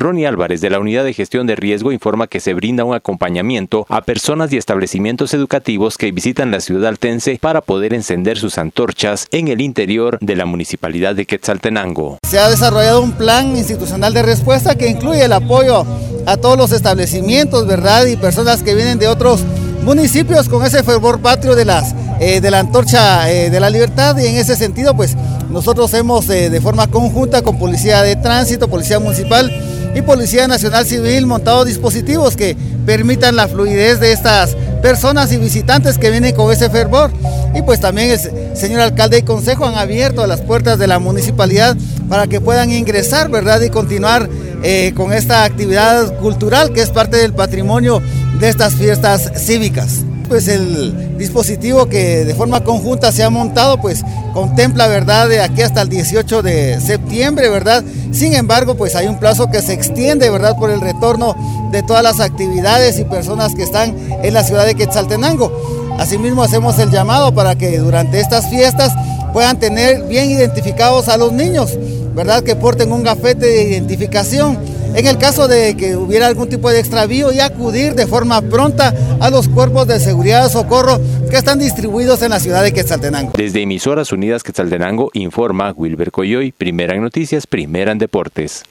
Ronnie Álvarez de la Unidad de Gestión de Riesgo informa que se brinda un acompañamiento a personas y establecimientos educativos que visitan la ciudad altense para poder encender sus antorchas en el interior de la municipalidad de Quetzaltenango. Se ha desarrollado un plan institucional de respuesta que incluye el apoyo a todos los establecimientos, ¿verdad? Y personas que vienen de otros municipios con ese fervor patrio de, las, eh, de la antorcha eh, de la libertad y en ese sentido pues nosotros hemos eh, de forma conjunta con Policía de Tránsito, Policía Municipal y Policía Nacional Civil montado dispositivos que permitan la fluidez de estas personas y visitantes que vienen con ese fervor. Y pues también el señor alcalde y consejo han abierto las puertas de la municipalidad para que puedan ingresar, ¿verdad? Y continuar eh, con esta actividad cultural que es parte del patrimonio de estas fiestas cívicas. Pues el dispositivo que de forma conjunta se ha montado, pues contempla, ¿verdad?, de aquí hasta el 18 de septiembre, ¿verdad? Sin embargo, pues hay un plazo que se extiende, ¿verdad?, por el retorno de todas las actividades y personas que están en la ciudad de Quetzaltenango. Asimismo, hacemos el llamado para que durante estas fiestas puedan tener bien identificados a los niños, ¿verdad? Que porten un gafete de identificación. En el caso de que hubiera algún tipo de extravío y acudir de forma pronta a los cuerpos de seguridad de socorro que están distribuidos en la ciudad de Quetzaltenango. Desde Emisoras Unidas Quetzaltenango informa Wilber Coyoy, primera en noticias, primera en deportes.